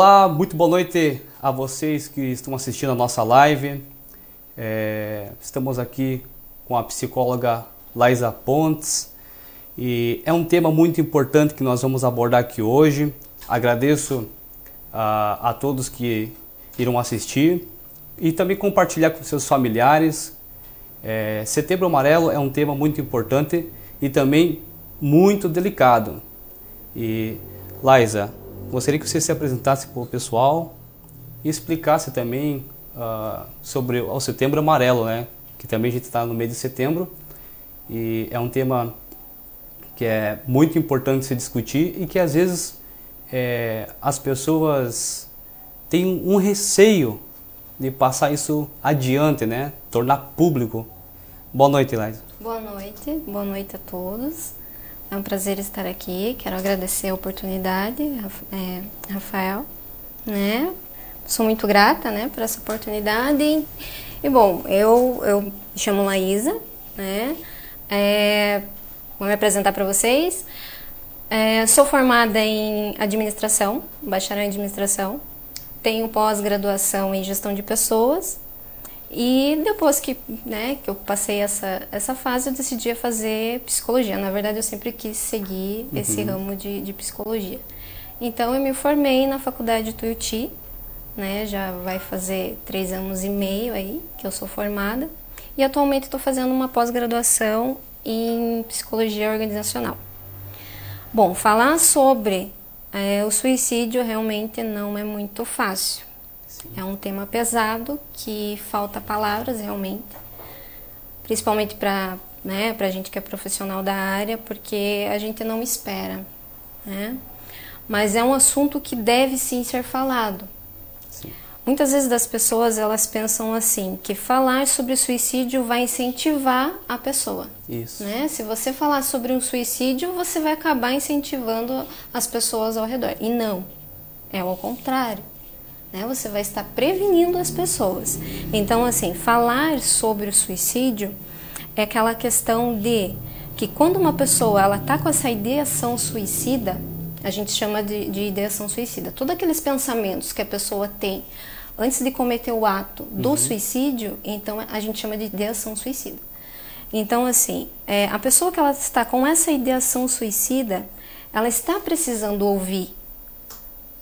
Olá, muito boa noite a vocês que estão assistindo a nossa live. É, estamos aqui com a psicóloga Laisa Pontes e é um tema muito importante que nós vamos abordar aqui hoje. Agradeço a, a todos que irão assistir e também compartilhar com seus familiares. É, Setembro Amarelo é um tema muito importante e também muito delicado. E Laisa, Gostaria que você se apresentasse para o pessoal e explicasse também uh, sobre o Setembro Amarelo, né? Que também a gente está no mês de setembro e é um tema que é muito importante se discutir e que às vezes é, as pessoas têm um receio de passar isso adiante, né? Tornar público. Boa noite, Eliza. Boa noite, boa noite a todos. É um prazer estar aqui. Quero agradecer a oportunidade, é, Rafael, né? Sou muito grata, né, por essa oportunidade. E bom, eu eu me chamo Laísa, né? É, vou me apresentar para vocês. É, sou formada em administração, bacharel em administração. Tenho pós-graduação em gestão de pessoas e depois que, né, que eu passei essa, essa fase, eu decidi fazer psicologia. Na verdade, eu sempre quis seguir uhum. esse ramo de, de psicologia. Então, eu me formei na faculdade de Tuiuti, né, já vai fazer três anos e meio aí que eu sou formada. E atualmente estou fazendo uma pós-graduação em psicologia organizacional. Bom, falar sobre é, o suicídio realmente não é muito fácil é um tema pesado que falta palavras realmente, principalmente para né, a gente que é profissional da área, porque a gente não espera. Né? Mas é um assunto que deve sim ser falado. Sim. Muitas vezes das pessoas elas pensam assim que falar sobre suicídio vai incentivar a pessoa. Isso. Né? Se você falar sobre um suicídio, você vai acabar incentivando as pessoas ao redor. E não, é ao contrário né? Você vai estar prevenindo as pessoas. Então, assim, falar sobre o suicídio é aquela questão de que quando uma pessoa ela está com essa ideação suicida, a gente chama de, de ideação suicida. Todos aqueles pensamentos que a pessoa tem antes de cometer o ato do uhum. suicídio, então a gente chama de ideação suicida. Então, assim, é, a pessoa que ela está com essa ideação suicida, ela está precisando ouvir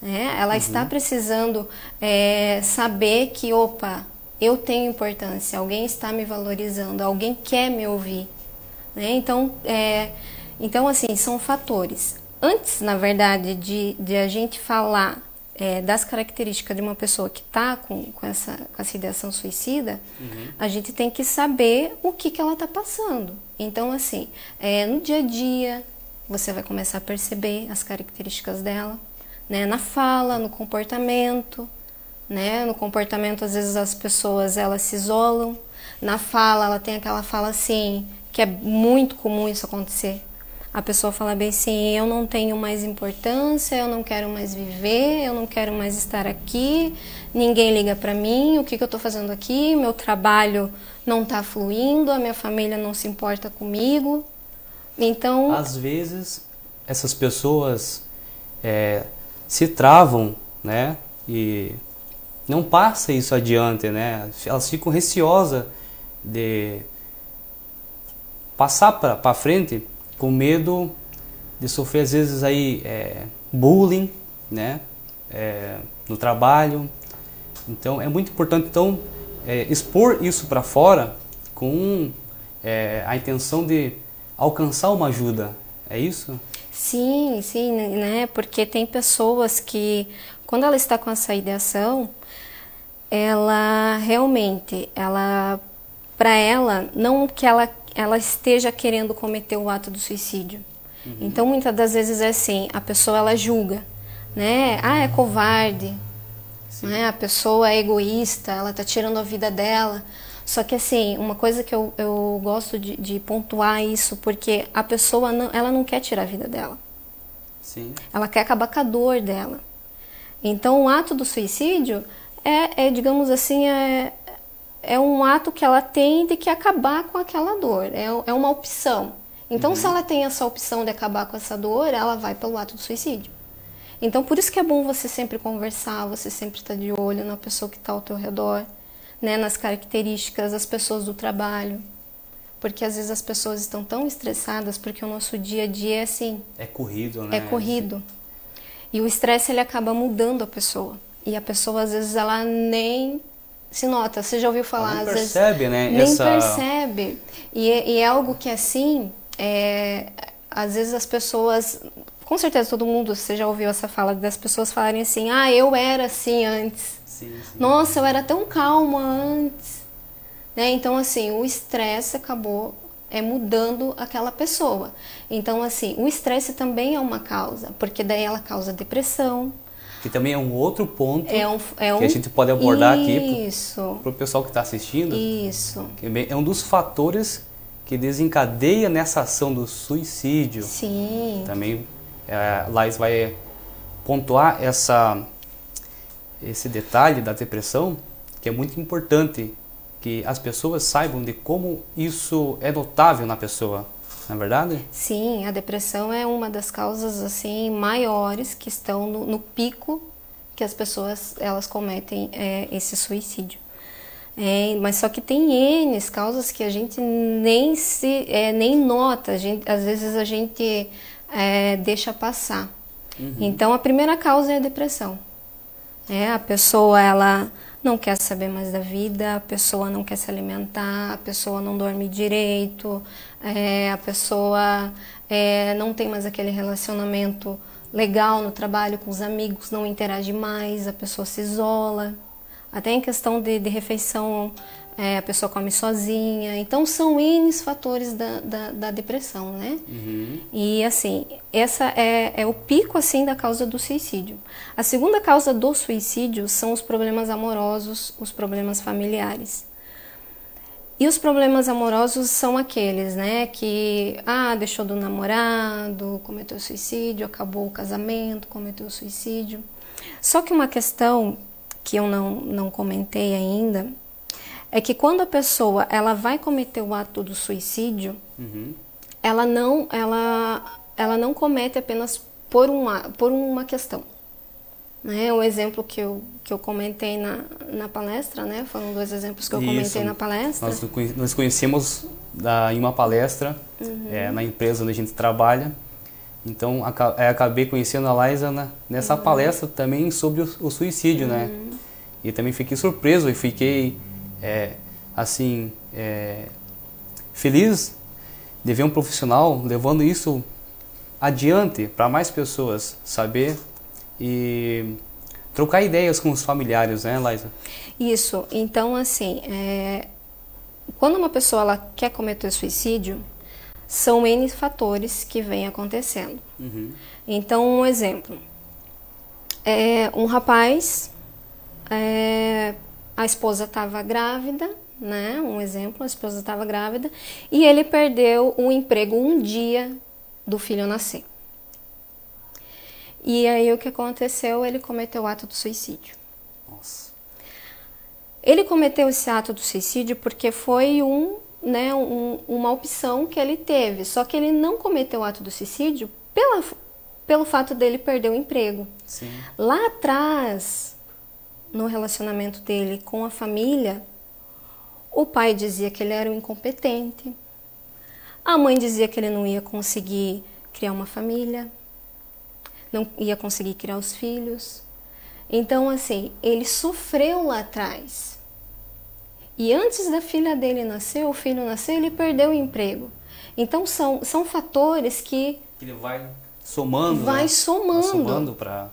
né? Ela uhum. está precisando é, saber que, opa, eu tenho importância, alguém está me valorizando, alguém quer me ouvir. Né? Então, é, então, assim, são fatores. Antes, na verdade, de, de a gente falar é, das características de uma pessoa que está com, com, essa, com essa ideação suicida, uhum. a gente tem que saber o que, que ela está passando. Então, assim, é, no dia a dia, você vai começar a perceber as características dela né? Na fala, no comportamento, né? No comportamento, às vezes as pessoas elas se isolam. Na fala, ela tem aquela fala assim, que é muito comum isso acontecer. A pessoa fala bem assim: eu não tenho mais importância, eu não quero mais viver, eu não quero mais estar aqui, ninguém liga para mim, o que, que eu estou fazendo aqui? Meu trabalho não está fluindo, a minha família não se importa comigo. Então. Às vezes, essas pessoas é, se travam, né? E não passa isso adiante, né? Elas ficam receosas de passar para frente com medo de sofrer às vezes aí é, bullying, né? É, no trabalho. Então é muito importante então é, expor isso para fora com é, a intenção de alcançar uma ajuda. É isso? Sim, sim, né? Porque tem pessoas que, quando ela está com essa ideação, ela realmente, ela, para ela, não que ela, ela esteja querendo cometer o ato do suicídio. Uhum. Então, muitas das vezes é assim, a pessoa ela julga, né? Ah, é covarde, né? A pessoa é egoísta, ela está tirando a vida dela. Só que assim, uma coisa que eu, eu gosto de, de pontuar isso, porque a pessoa não, ela não quer tirar a vida dela. Sim. Ela quer acabar com a dor dela. Então o ato do suicídio é, é digamos assim, é, é um ato que ela tem de que acabar com aquela dor. É, é uma opção. Então, uhum. se ela tem essa opção de acabar com essa dor, ela vai pelo ato do suicídio. Então, por isso que é bom você sempre conversar, você sempre estar tá de olho na pessoa que está ao teu redor, né, nas características das pessoas do trabalho. Porque às vezes as pessoas estão tão estressadas porque o nosso dia a dia é assim. É corrido, né? É corrido. E o estresse ele acaba mudando a pessoa. E a pessoa às vezes ela nem se nota. Você já ouviu falar? Ela nem percebe, vezes, né? Nem Essa... percebe. E, é, e, é algo que assim, é, às vezes as pessoas com certeza todo mundo, você já ouviu essa fala das pessoas falarem assim: ah, eu era assim antes. Sim, sim. Nossa, eu era tão calma antes. Né? Então, assim, o estresse acabou é mudando aquela pessoa. Então, assim, o estresse também é uma causa, porque daí ela causa depressão. Que também é um outro ponto é um, é um... que a gente pode abordar Isso. aqui para o pessoal que está assistindo. Isso. Que é um dos fatores que desencadeia nessa ação do suicídio. Sim. Também é, Lais vai pontuar essa, esse detalhe da depressão, que é muito importante que as pessoas saibam de como isso é notável na pessoa, não é verdade? Sim, a depressão é uma das causas assim maiores que estão no, no pico que as pessoas elas cometem é, esse suicídio. É, mas só que tem N causas que a gente nem se é, nem nota, gente, às vezes a gente é, deixa passar. Uhum. Então a primeira causa é a depressão. É, a pessoa ela não quer saber mais da vida, a pessoa não quer se alimentar, a pessoa não dorme direito, é, a pessoa é, não tem mais aquele relacionamento legal no trabalho com os amigos, não interage mais, a pessoa se isola. Até em questão de, de refeição, é, a pessoa come sozinha. Então são N fatores da, da, da depressão, né? Uhum. E assim, essa é, é o pico assim da causa do suicídio. A segunda causa do suicídio são os problemas amorosos, os problemas familiares. E os problemas amorosos são aqueles, né, que ah, deixou do namorado, cometeu suicídio, acabou o casamento, cometeu suicídio. Só que uma questão que eu não, não comentei ainda é que quando a pessoa ela vai cometer o ato do suicídio, uhum. ela não ela ela não comete apenas por uma por uma questão. Né? O exemplo que eu, que eu comentei na, na palestra, né? Foram dois exemplos que eu Isso. comentei na palestra. Nós nos conhecemos da, em uma palestra uhum. é, na empresa onde a gente trabalha. Então, é, acabei conhecendo a Liza na, nessa uhum. palestra também sobre o, o suicídio, né? uhum. né? E também fiquei surpreso e fiquei é, assim, é, feliz de ver um profissional levando isso adiante para mais pessoas saber e trocar ideias com os familiares, né, Laisa? Isso. Então, assim, é, quando uma pessoa ela quer cometer suicídio, são N fatores que vêm acontecendo. Uhum. Então, um exemplo. É, um rapaz é, a esposa estava grávida, né? Um exemplo, a esposa estava grávida e ele perdeu o emprego um dia do filho nascer. E aí o que aconteceu? Ele cometeu o ato do suicídio. Nossa. Ele cometeu esse ato do suicídio porque foi um, né, um, uma opção que ele teve. Só que ele não cometeu o ato do suicídio pela, pelo fato dele perder o emprego. Sim. Lá atrás, no relacionamento dele com a família, o pai dizia que ele era um incompetente, a mãe dizia que ele não ia conseguir criar uma família, não ia conseguir criar os filhos. Então, assim, ele sofreu lá atrás. E antes da filha dele nascer, o filho nascer, ele perdeu o emprego. Então, são, são fatores que. Ele vai somando. Vai né? somando. Vai somando para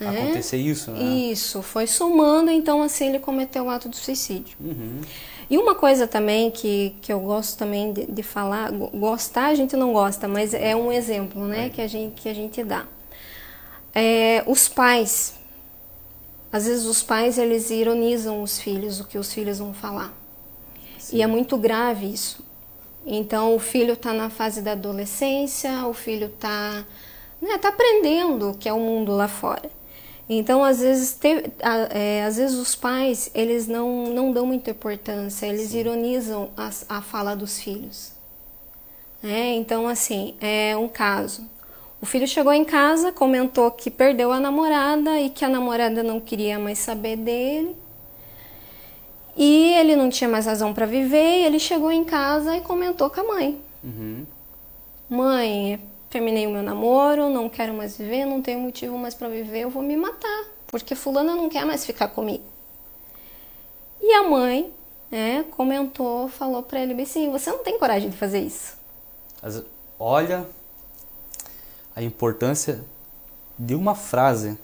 é? acontecer isso, né? Isso, foi somando, então assim ele cometeu o ato do suicídio. Uhum. E uma coisa também que, que eu gosto também de, de, falar, gostar a gente não gosta, mas é um exemplo, né, é. que, a gente, que a gente dá. É, os pais, às vezes os pais eles ironizam os filhos, o que os filhos vão falar. Sim. E é muito grave isso. Então o filho está na fase da adolescência, o filho está né, tá aprendendo o que é o mundo lá fora. Então, às vezes, é, às vezes os pais eles não, não dão muita importância, eles Sim. ironizam a, a fala dos filhos. É, então, assim, é um caso. O filho chegou em casa, comentou que perdeu a namorada e que a namorada não queria mais saber dele. E ele não tinha mais razão para viver. E ele chegou em casa e comentou com a mãe: Uhum. Mãe, terminei o meu namoro, não quero mais viver, não tenho motivo mais para viver, eu vou me matar, porque fulana não quer mais ficar comigo. E a mãe, né, comentou, falou para ele assim: "Você não tem coragem de fazer isso". Olha a importância de uma frase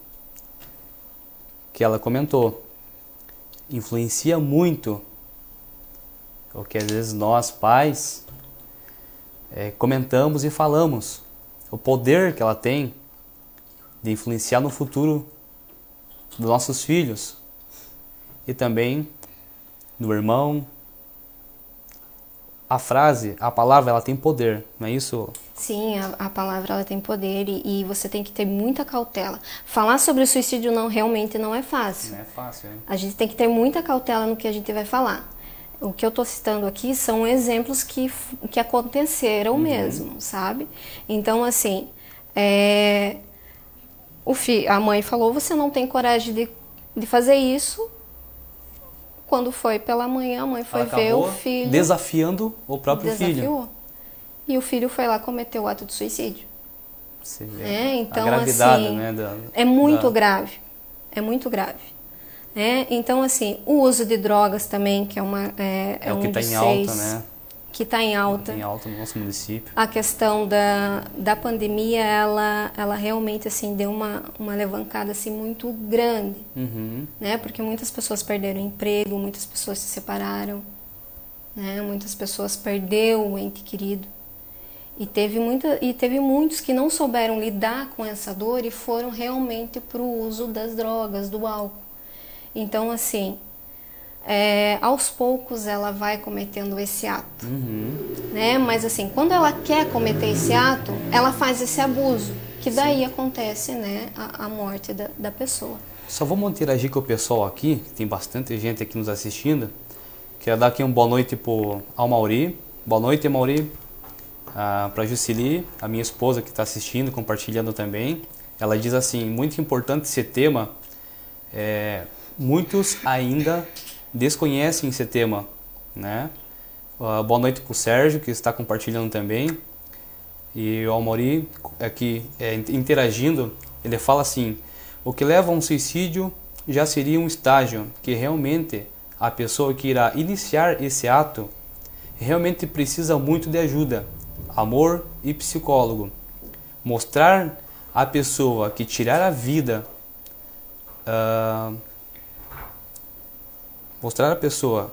que ela comentou. Influencia muito o que às vezes nós, pais, eh, comentamos e falamos. O poder que ela tem de influenciar no futuro dos nossos filhos e também do irmão. A frase, a palavra, ela tem poder, não é isso? Sim, a, a palavra ela tem poder e, e você tem que ter muita cautela. Falar sobre o suicídio não realmente não é fácil. Não é fácil, hein? A gente tem que ter muita cautela no que a gente vai falar. O que eu estou citando aqui são exemplos que, que aconteceram mesmo, sabe? Então, assim, é, o fi, a mãe falou: você não tem coragem de, de fazer isso. Quando foi pela manhã, a mãe foi ver o filho. desafiando o próprio filho. desafiou. E o filho foi lá cometer o ato de suicídio. Você vê É, então, a gravidade, assim, né? da- É muito da- grave. É muito grave. Né? Então, assim, o uso de drogas também, que é, uma, é, É o um que está em alta, né? Que está em alta. Tem alta no nosso município. A questão da, da pandemia, ela, ela realmente, assim, deu uma, uma levantada, assim, muito grande. Uhum. Né? Porque muitas pessoas perderam emprego, muitas pessoas se separaram, né? Muitas pessoas perderam o ente querido. E teve, muita, e teve muitos que não souberam lidar com essa dor e foram realmente para o uso das drogas, do álcool. Então, assim, é, aos poucos ela vai cometendo esse ato, Uhum. né? Mas assim, quando ela quer cometer esse ato, ela faz esse abuso, que daí acontece, né, a, a morte da, da pessoa. Só vamos interagir com o pessoal aqui, que tem bastante gente aqui nos assistindo. Quero dar aqui uma boa noite pro, ao Mauri. Boa noite, Mauri. Ah, para Jucili, a minha esposa que está assistindo, compartilhando também. Ela diz assim, muito importante esse tema. É, muitos ainda desconhecem esse tema, né? Ah, boa noite para o Sérgio, que está compartilhando também. E o Almori, aqui é, interagindo, ele fala assim: o que leva a um suicídio já seria um estágio que realmente a pessoa que irá iniciar esse ato realmente precisa muito de ajuda, amor e psicólogo. Mostrar à pessoa que tirar a vida, ah, mostrar à pessoa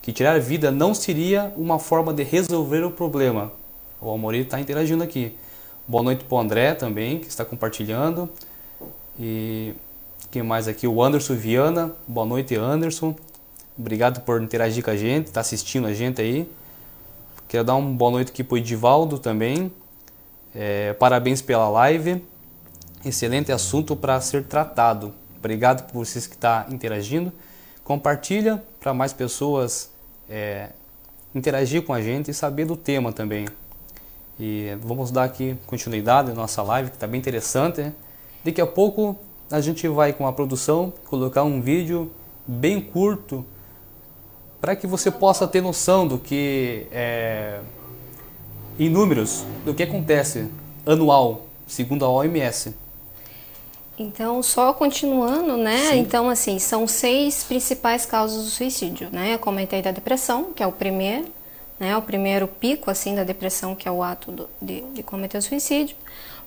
que tirar a vida não seria uma forma de resolver o problema. O Amori está interagindo aqui. Boa noite para o André também, que está compartilhando. E quem mais aqui? O Anderson Viana. Boa noite, Anderson. Obrigado por interagir com a gente, está assistindo a gente aí. Quero dar uma boa noite aqui para o Edivaldo também. É, parabéns pela live. Excelente assunto para ser tratado. Obrigado por vocês que estão interagindo. Compartilha para mais pessoas é, interagir com a gente e saber do tema também. E vamos dar aqui continuidade à nossa live, que está bem interessante. Né? Daqui a pouco a gente vai com a produção colocar um vídeo bem curto para que você possa ter noção do que é, em números do que acontece anual segundo a OMS. Então, só continuando, né? Sim. Então, assim, são seis principais causas do suicídio, né? Eu comentei da depressão, que é o primeiro, né? O primeiro pico, assim, da depressão, que é o ato do- de, de cometer o suicídio.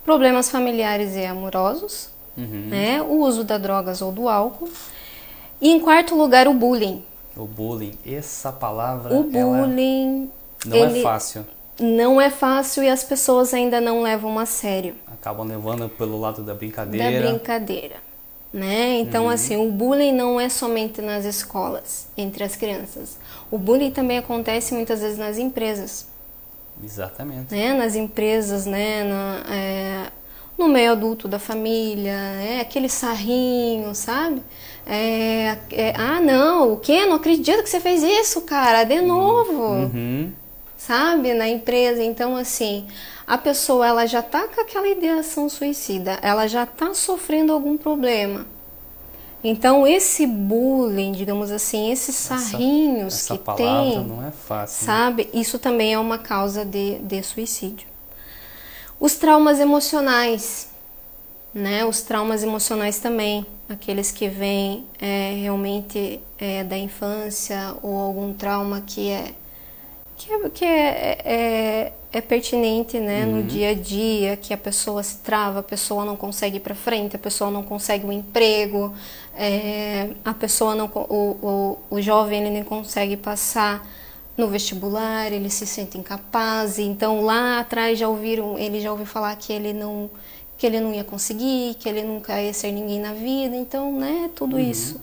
Problemas familiares e amorosos, Uhum. né? O uso das drogas ou do álcool. E em quarto lugar, o bullying. O bullying, essa palavra O ela bullying, não é ele fácil. Não é fácil e as pessoas ainda não levam a sério. Acabam levando pelo lado da da brincadeira. brincadeira, né? Então assim, o bullying não é somente nas escolas, entre as crianças. O bullying também acontece muitas vezes nas empresas, Exatamente. né? Nas empresas, né? Na, é, no meio adulto da família, é aquele sarrinho, sabe? É, é, ah, não, o quê? Não acredito que você fez isso, cara, de novo Uhum. Sabe, na empresa. Então, assim, a pessoa ela já está com aquela ideação suicida, ela já está sofrendo algum problema. Então esse bullying, digamos assim, esses sarrinhos essa, essa que tem, não é fácil, né? sabe? Né? Isso também é uma causa de, de suicídio. Os traumas emocionais, né? Os traumas emocionais também, aqueles que vêm é, realmente é, da infância ou algum trauma que é que é, que é, é, é pertinente né, uhum. no dia a dia, que a pessoa se trava, a pessoa não consegue ir para frente, a pessoa não consegue um emprego, é, a pessoa não, o, o, o jovem ele não consegue passar no vestibular, ele se sente incapaz, então lá atrás já ouviram, ele já ouviu falar que ele não que ele não ia conseguir, que ele nunca ia ser ninguém na vida, então, né, tudo uhum. isso.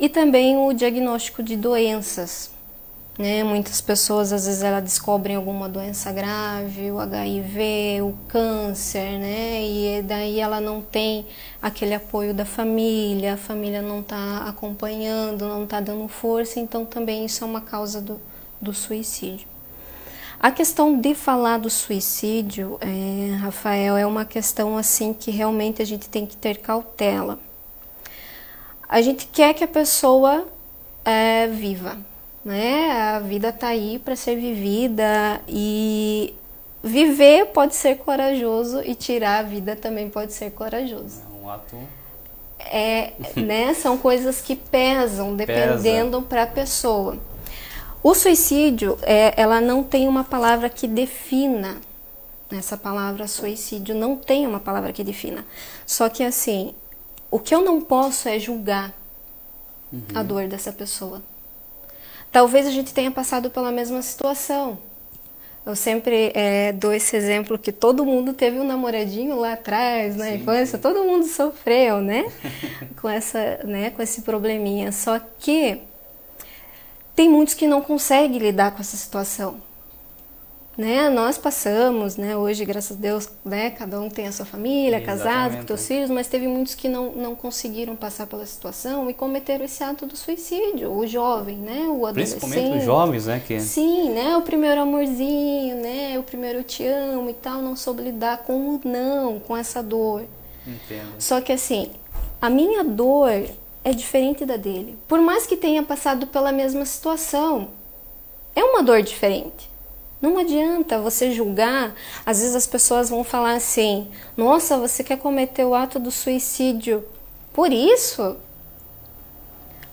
E também o diagnóstico de doenças, né? Muitas pessoas às vezes ela descobrem alguma doença grave, o HIV, o câncer, né? E daí ela não tem aquele apoio da família, a família não está acompanhando, não está dando força, então também isso é uma causa do, do suicídio. A questão de falar do suicídio, é, Rafael, é uma questão assim que realmente a gente tem que ter cautela. A gente quer que a pessoa é, viva, né? A vida tá aí para ser vivida e viver pode ser corajoso e tirar a vida também pode ser corajoso. É um ato é, né, são coisas que pesam dependendo para a pessoa. O suicídio, é, ela não tem uma palavra que defina. Essa palavra suicídio não tem uma palavra que defina. Só que assim, o que eu não posso é julgar uhum. a dor dessa pessoa. Talvez a gente tenha passado pela mesma situação. Eu sempre é, dou esse exemplo que todo mundo teve um namoradinho lá atrás, na infância, todo mundo sofreu, né? com, essa, né? com esse probleminha. Só que tem muitos que não conseguem lidar com essa situação né? Nós passamos, né? Hoje, graças a Deus, né? Cada um tem a sua família, casado, com seus filhos, mas teve muitos que não, não conseguiram passar pela situação e cometeram esse ato do suicídio. O jovem, né? O adolescente. Principalmente os jovens, né? Que... Sim, né? O primeiro amorzinho, né? O primeiro eu te amo e tal, não soube lidar com o não, com essa dor. Entendo. Só que assim, a minha dor é diferente da dele. Por mais que tenha passado pela mesma situação, é uma dor diferente. Não adianta você julgar. Às vezes as pessoas vão falar assim: nossa, você quer cometer o ato do suicídio por isso?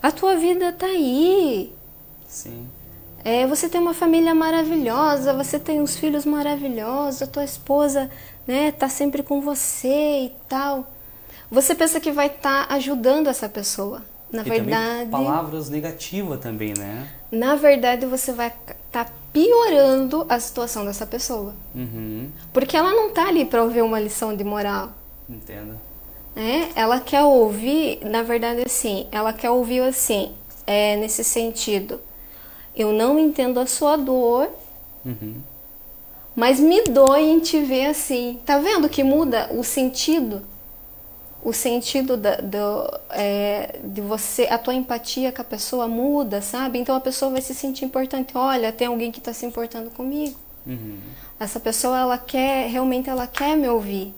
A tua vida tá aí. Sim. É, você tem uma família maravilhosa, você tem uns filhos maravilhosos, a tua esposa né, tá sempre com você e tal. Você pensa que vai estar tá ajudando essa pessoa. Na e verdade. palavras negativas também, né? Na verdade, você vai tá piorando a situação dessa pessoa. Uhum. Porque ela não tá ali para ouvir uma lição de moral. Entendo. É, ela quer ouvir, na verdade, assim, ela quer ouvir assim, é, nesse sentido. Eu não entendo a sua dor, uhum. mas me dói em te ver assim. Tá vendo que muda o sentido? O sentido da, do, é, de você, a tua empatia com a pessoa muda, sabe? Então a pessoa vai se sentir importante. Olha, tem alguém que está se importando comigo. Uhum. Essa pessoa, ela quer, realmente, ela quer me ouvir.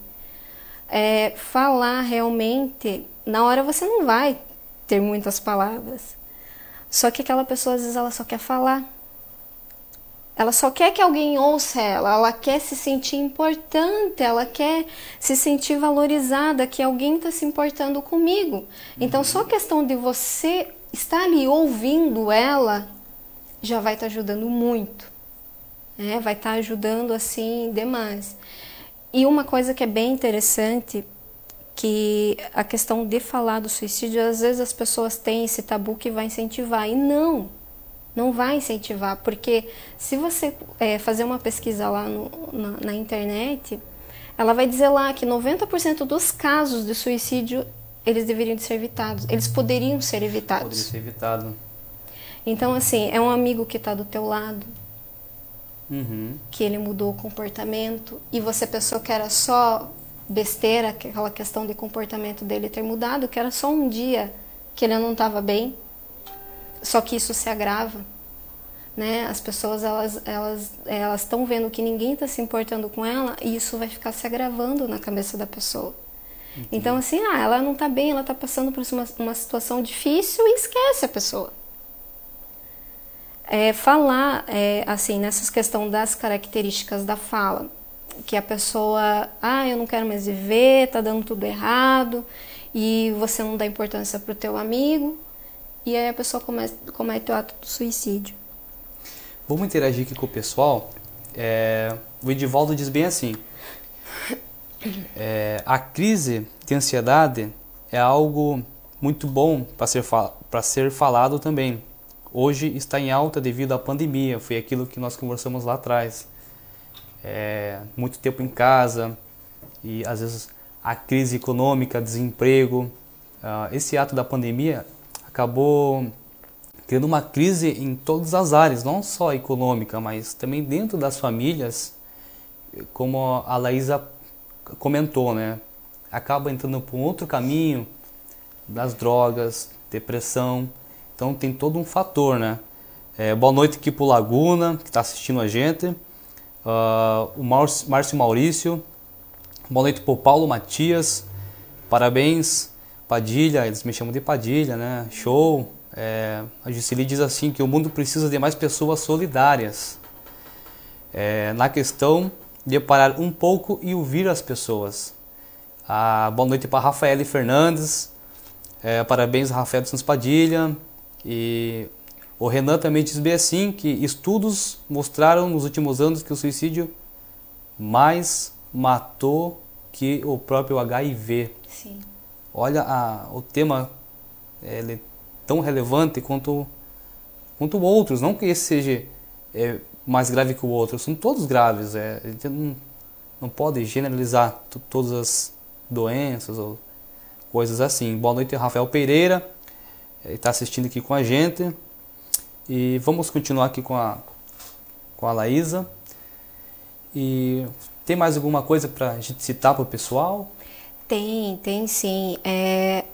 É, falar realmente, na hora você não vai ter muitas palavras. Só que aquela pessoa, às vezes, ela só quer falar. Ela só quer que alguém ouça ela, ela quer se sentir importante, ela quer se sentir valorizada, que alguém está se importando comigo. Então, uhum. só a questão de você estar ali ouvindo ela já vai estar tá ajudando muito. Né? Vai estar tá ajudando assim demais. E uma coisa que é bem interessante, que a questão de falar do suicídio, às vezes as pessoas têm esse tabu que vai incentivar, e não não vai incentivar, porque se você é, fazer uma pesquisa lá no, na, na, internet, ela vai dizer lá que 90% dos casos de suicídio eles deveriam ser evitados, eles poderiam ser evitados. Poderia ser evitado. Então, assim, é um amigo que está do teu lado, uhum. que ele mudou o comportamento, e você pensou que era só besteira, aquela questão de comportamento dele ter mudado, que era só um dia que ele não estava bem, só que isso se agrava. né? As pessoas elas elas elas estão vendo que ninguém está se importando com ela e isso vai ficar se agravando na cabeça da pessoa. Entendi. Então assim, ah, ela não está bem, ela está passando por uma, uma situação difícil e esquece a pessoa. É, falar é, assim nessas questão das características da fala, que a pessoa, ah, eu não quero mais viver, tá dando tudo errado e você não dá importância pro teu amigo e aí a pessoa comete, comete o ato do suicídio. Vamos interagir aqui com o pessoal. É, o Edivaldo diz bem assim: é, a crise de ansiedade é algo muito bom para ser, para ser falado também. Hoje está em alta devido à pandemia, foi aquilo que nós conversamos lá atrás. É, muito tempo em casa e às vezes a crise econômica, desemprego. Uh, esse ato da pandemia acabou tendo uma crise em todas as áreas, não só econômica, mas também dentro das famílias, como a Laísa comentou, né? Acaba entrando por um outro caminho das drogas, depressão. Então tem todo um fator, né? É, boa noite aqui pro Laguna, que está assistindo a gente. Uh, o Márcio Maurício. Boa noite pro Paulo Matias. Parabéns, Padilha. Eles me chamam de Padilha, né? Show. É, a Juscelie diz assim que o mundo precisa de mais pessoas solidárias é, na questão de parar um pouco e ouvir as pessoas. Ah, boa noite para Rafael Fernandes, é, parabéns Rafael Santos Padilha e o Renan também diz bem assim que estudos mostraram nos últimos anos que o suicídio mais matou que o próprio HIV. Sim. Olha a, o tema ele tão relevante quanto, quanto outros. Não que esse seja é, mais grave que o outro, são todos graves. É, a gente não, não pode generalizar todas as doenças ou coisas assim. Boa noite, Rafael Pereira, está assistindo aqui com a gente. E vamos continuar aqui com a, com a Laísa. E tem mais alguma coisa para a gente citar para o pessoal? Tem, tem sim. É,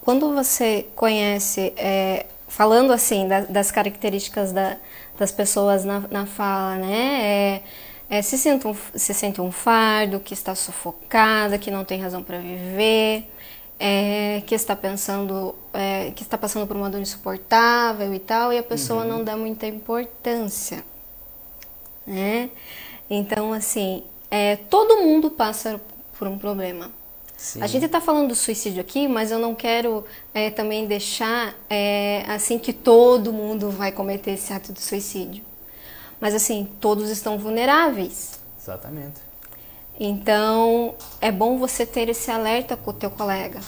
quando você conhece, é, falando assim da, das características da, das pessoas na, na fala, né? É, é, se, sente um, se sente um fardo, que está sufocada, que não tem razão para viver, é, que está pensando, é, que está passando por uma dor insuportável e tal, e a pessoa uhum. não dá muita importância, né? Então, assim, todo mundo passa por um problema. Sim. A gente está falando do suicídio aqui, mas eu não quero é, também deixar é, assim que todo mundo vai cometer esse ato de suicídio. Mas assim, todos estão vulneráveis. Exatamente. Então, é bom você ter esse alerta com o teu colega,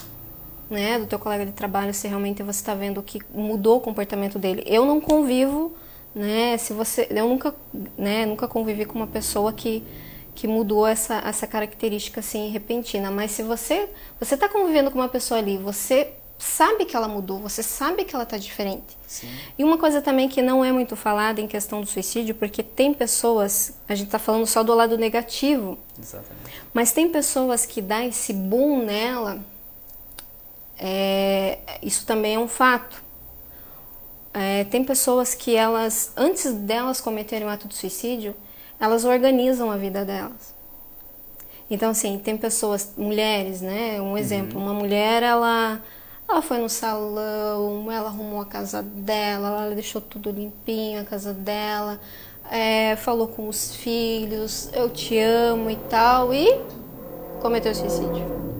né? Do teu colega de trabalho, se realmente você está vendo que mudou o comportamento dele. Eu não convivo, né? Se você, eu nunca, né? Nunca convivi com uma pessoa que que mudou essa, essa característica assim repentina. Mas se você você está convivendo com uma pessoa ali, você sabe que ela mudou, você sabe que ela está diferente. Sim. E uma coisa também que não é muito falada em questão do suicídio, porque tem pessoas, a gente está falando só do lado negativo, Exatamente. mas tem pessoas que dá esse boom nela, é, isso também é um fato. É, tem pessoas que elas, antes delas cometerem o ato de suicídio, elas organizam a vida delas. Então, assim, tem pessoas, mulheres, né? Um exemplo, uhum. uma mulher, ela, ela foi no salão, ela arrumou a casa dela, ela deixou tudo limpinho, a casa dela, é, falou com os filhos, eu te amo e tal, e cometeu suicídio.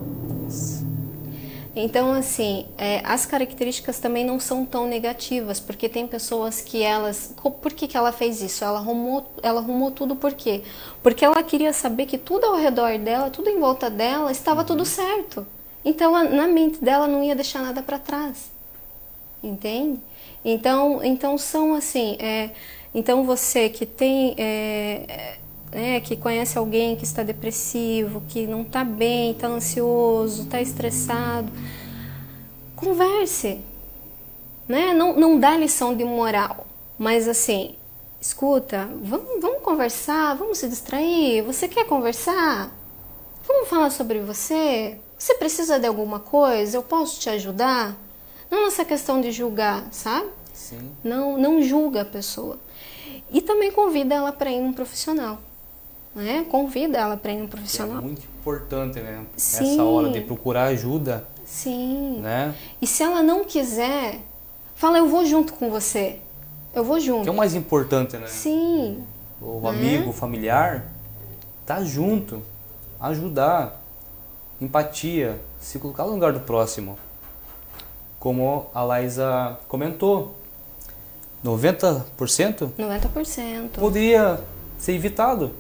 Então, assim, é, as características também não são tão negativas, porque tem pessoas que elas. Por que, que ela fez isso? Ela arrumou, ela arrumou tudo por quê? Porque ela queria saber que tudo ao redor dela, tudo em volta dela, estava tudo certo. Então, na mente dela não ia deixar nada para trás. Entende? Então, então são assim. É, então, você que tem. É, né, que conhece alguém que está depressivo, que não está bem, está ansioso, está estressado, converse. Né? Não, não dá lição de moral, mas assim, escuta, vamos, vamos conversar, vamos se distrair. Você quer conversar? Vamos falar sobre você? Você precisa de alguma coisa? Eu posso te ajudar? Não nessa questão de julgar, sabe? Sim. Não, não julga a pessoa. E também convida ela para ir num profissional. Né? Convida ela para ir Que profissional. É muito importante, né? Sim. Essa hora de procurar ajuda, Sim. né? E se ela não quiser, fala, eu vou junto com você. Eu vou junto. Que é o mais importante, né? Sim. O Né? amigo, o familiar, tá junto, ajudar, empatia, se colocar no lugar do próximo. Como a Laísa comentou, 90% 90%. poderia ser evitado.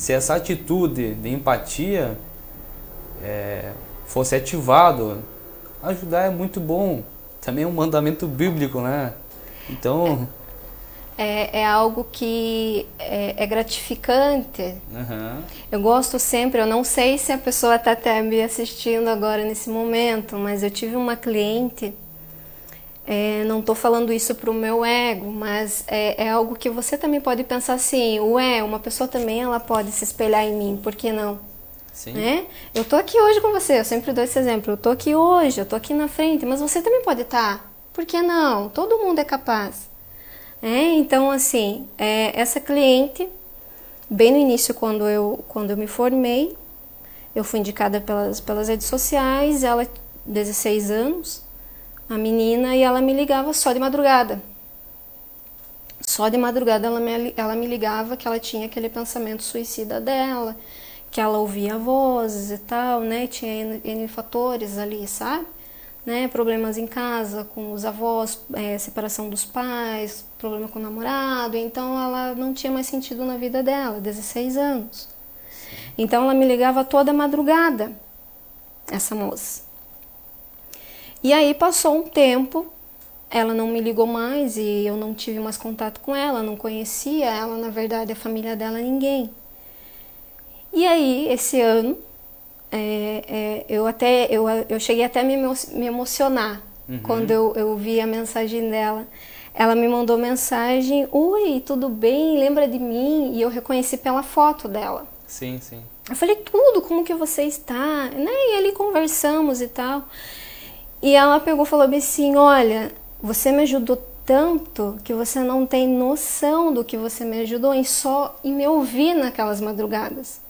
Se essa atitude de empatia é, fosse ativado, ajudar é muito bom. Também é um mandamento bíblico, né? Então, É, é algo que é, é gratificante. aham, Eu gosto sempre, eu não sei se a pessoa está até me assistindo agora nesse momento, mas eu tive uma cliente, é, não estou falando isso para o meu ego, mas é, é algo que você também pode pensar assim, ué, uma pessoa também ela pode se espelhar em mim, por que não? sim, né? Eu tô aqui hoje com você, eu sempre dou esse exemplo. Eu tô aqui hoje, eu tô aqui na frente, mas você também pode estar. Por que não? Todo mundo é capaz. É, então, assim, é, essa cliente, bem no início, quando eu, quando eu me formei, eu fui indicada pelas, pelas redes sociais, ela, 16 anos, a menina, e ela me ligava só de madrugada. Só de madrugada ela me, ela me ligava que ela tinha aquele pensamento suicida dela, que ela ouvia vozes e tal, né? Tinha N, N fatores ali, sabe? Né? Problemas em casa com os avós, é, separação dos pais, problema com o namorado. Então ela não tinha mais sentido na vida dela, 16 anos. Então ela me ligava toda madrugada, essa moça. E aí passou um tempo, ela não me ligou mais e eu não tive mais contato com ela, não conhecia ela, na verdade, a família dela, ninguém. E aí, esse ano, é, é, eu até eu, eu cheguei até a me, me emocionar Uhum. quando eu, eu vi a mensagem dela. Ela me mandou mensagem: Oi, tudo bem? Lembra de mim? E eu reconheci pela foto dela. sim, sim. Eu falei, tudo, como que você está? Né? E ali conversamos e tal. E ela pegou e falou assim, olha, você me ajudou tanto que você não tem noção do que você me ajudou em só em me ouvir naquelas madrugadas.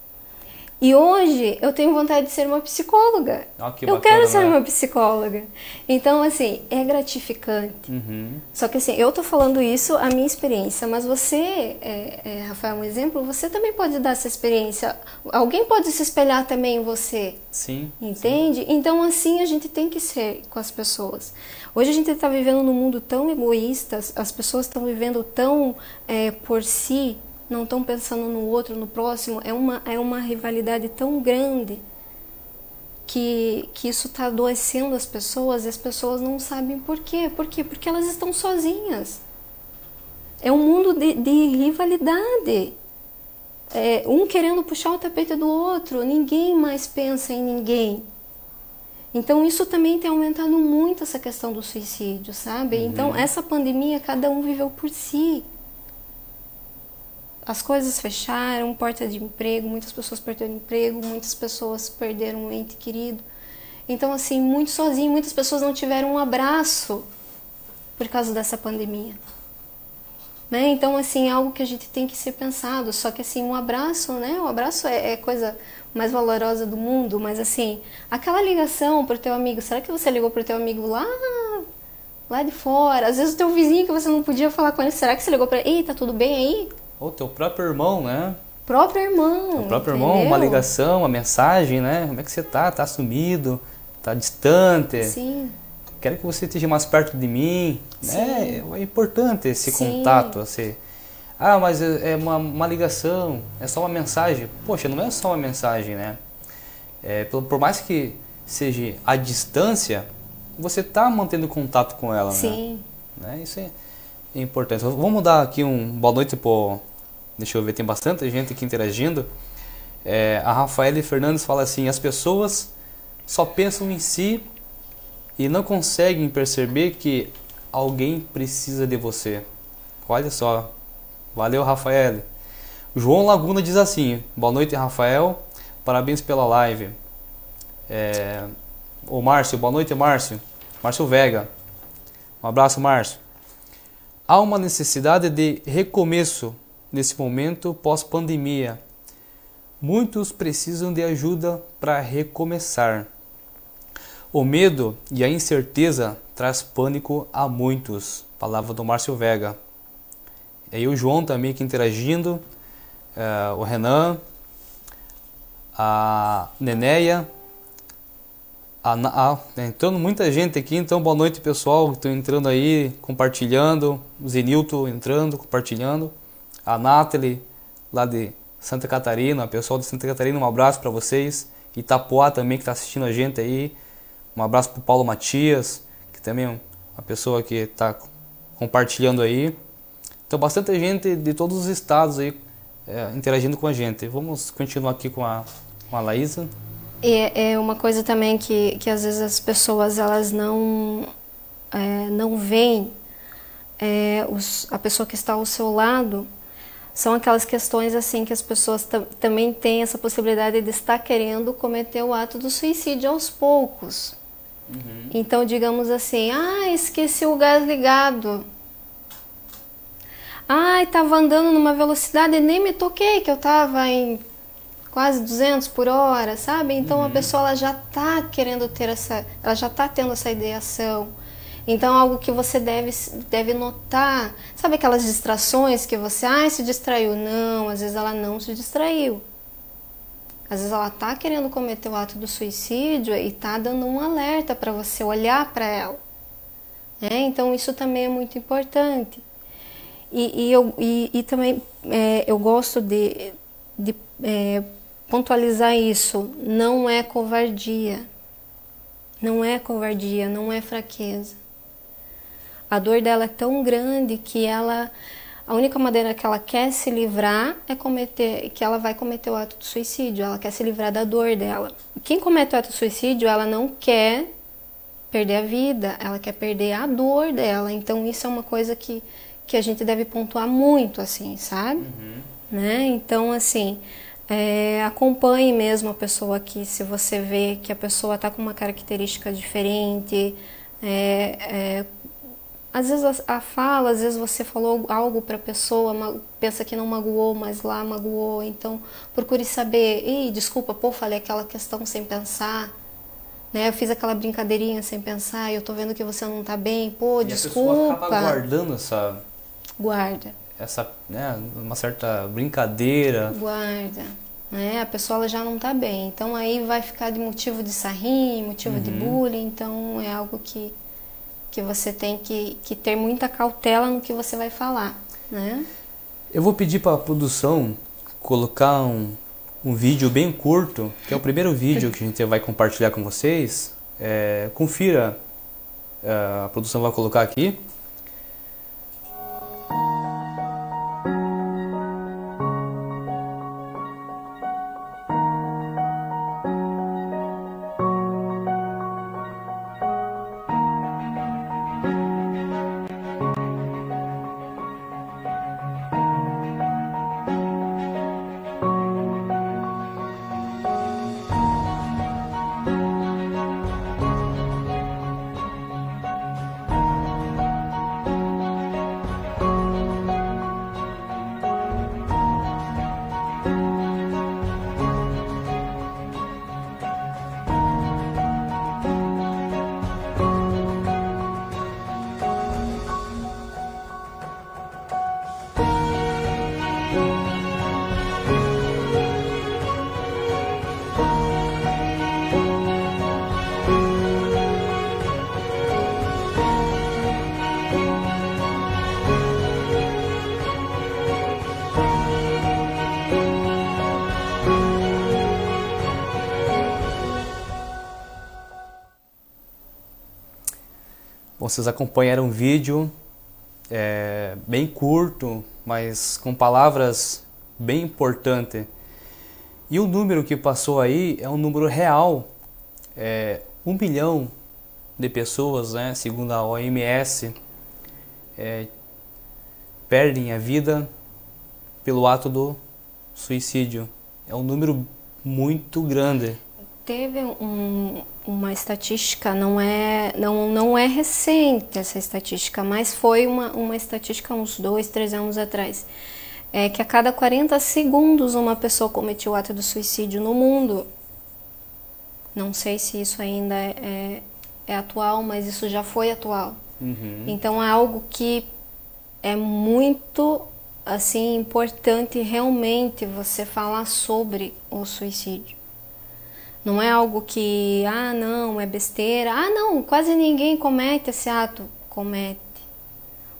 E hoje eu tenho vontade de ser uma psicóloga. Ah, que eu bacana, quero ser né? uma psicóloga. Então, assim, é gratificante. Uhum. Só que assim, eu tô falando isso a minha experiência, mas você, é, é, Rafael, um exemplo, você também pode dar essa experiência. Alguém pode se espelhar também em você, Sim. entende? Então assim a gente tem que ser com as pessoas. Hoje a gente está vivendo num mundo tão egoísta, as- as pessoas estão vivendo tão é, por si, não estão pensando no outro, no próximo. É uma, é uma rivalidade tão grande que, que isso está adoecendo as pessoas e as pessoas não sabem por quê. Por quê? Porque elas estão sozinhas. É um mundo de, de rivalidade. É, um querendo puxar o tapete do outro, ninguém mais pensa em ninguém. Então isso também tem aumentado muito essa questão do suicídio, sabe? Então essa pandemia cada um viveu por si. As coisas fecharam, porta de emprego, muitas pessoas perderam emprego, muitas pessoas perderam um ente querido. Então assim, muito sozinho, muitas pessoas não tiveram um abraço por causa dessa pandemia. Né? Então, assim, é algo que a gente tem que ser pensado. Só que, assim, um abraço, né? O abraço é, é coisa mais valorosa do mundo, mas, assim, aquela ligação pro teu amigo, será que você ligou pro teu amigo lá, lá de fora? Às vezes o teu vizinho que você não podia falar com ele, será que você ligou pra ele? Ei, tá tudo bem aí? Ou teu próprio irmão, né? Próprio irmão. O próprio irmão, uma entendeu? ligação, uma mensagem, né? Como é que você tá? Tá sumido? Tá distante? Sim, Quero que você esteja mais perto de mim. né? É, é importante esse Sim. contato. Esse... Ah, mas é é uma, uma ligação, é só uma mensagem. Poxa, não é só uma mensagem, né? É, por, por mais que seja à distância, você tá mantendo contato com ela, né? sim. né? Isso é importante. Vamos dar aqui um boa noite pro. Deixa eu ver, tem bastante gente aqui interagindo. É, a Rafaela Fernandes fala assim: as pessoas só pensam em si e não conseguem perceber que alguém precisa de você. Olha só. Valeu, Rafael. João Laguna diz assim: Boa noite, Rafael. Parabéns pela live. É, o Márcio, boa noite, Márcio. Márcio Vega. Um abraço, Márcio. há uma necessidade de recomeço nesse momento pós-pandemia. Muitos precisam de ajuda para recomeçar. O medo e a incerteza traz pânico a muitos. Palavra do Márcio Vega. E aí o João também aqui interagindo, uh, o Renan, a Neneia, a, a, tá entrando muita gente aqui, então boa noite pessoal, estão entrando aí, compartilhando, o Zenilton entrando, compartilhando, a Nathalie lá de Santa Catarina, pessoal de Santa Catarina, um abraço para vocês, Itapuá também que está assistindo a gente aí, um abraço para Paulo Matias, que também é uma pessoa que está compartilhando aí, então bastante gente de todos os estados aí é, interagindo com a gente. Vamos continuar aqui com a, com a Laísa. É, é uma coisa também que, que às vezes as pessoas elas não, é, não veem é, os, a pessoa que está ao seu lado são aquelas questões assim que as pessoas também têm essa possibilidade de estar querendo cometer o ato do suicídio aos poucos. Uhum. Então, digamos assim, ah, esqueci o gás ligado. Ai, estava andando numa velocidade e nem me toquei que eu estava em quase 200 por hora, sabe? Então uhum. a pessoa ela já está querendo ter essa, ela já está tendo essa ideação. Então algo que você deve deve notar, sabe aquelas distrações que você, ai, se distraiu? Não, às vezes ela não se distraiu. Às vezes ela está querendo cometer o ato do suicídio e está dando um alerta para você olhar para ela. É, então isso também é muito importante. E, e eu, e, e também é, eu gosto de, de é, pontualizar isso. Não é covardia. Não é covardia, não é fraqueza. A dor dela é tão grande que ela a única maneira que ela quer se livrar é cometer que ela vai cometer o ato de suicídio, ela quer se livrar da dor dela. Quem comete o ato de suicídio, ela não quer perder a vida, ela quer perder a dor dela. Então isso é uma coisa que que a gente deve pontuar muito, assim, sabe? Uhum. Né? Então, assim, é, acompanhe mesmo a pessoa aqui, se você vê que a pessoa está com uma característica diferente, é, é, às vezes a, a, fala, às vezes você falou algo para a pessoa, pensa que não magoou, mas lá magoou, então procure saber, ei, desculpa, pô, falei aquela questão sem pensar, né? Eu fiz aquela brincadeirinha sem pensar, eu tô vendo que você não tá bem, pô, e desculpa. A pessoa acaba guardando essa Guarda. Essa, né, uma certa brincadeira. Guarda. Né? A pessoa já não está bem. Então aí vai ficar de motivo de sarrinho, motivo uhum. de bullying. Então é algo que, que você tem que, que ter muita cautela no que você vai falar. Né? Eu vou pedir para a produção colocar um, um vídeo bem curto, que é o primeiro vídeo que a gente vai compartilhar com vocês. É, confira, é, a produção vai colocar aqui. Vocês acompanharam um vídeo é, bem curto, mas com palavras bem importantes. E o número que passou aí é um número real. É, um milhão de pessoas, né, segundo a OMS, é, perdem a vida pelo ato do suicídio. É um número muito grande. Teve um, uma estatística, não é, não, não é recente essa estatística, mas foi uma, uma estatística uns dois, três anos atrás. É que a cada 40 segundos uma pessoa cometeu o ato de suicídio no mundo. Não sei se isso ainda é, é, é atual, mas isso já foi atual. Uhum. Então é algo que é muito assim importante realmente você falar sobre o suicídio. Não é algo que, ah, não, é besteira. Ah, não, quase ninguém comete esse ato. Comete.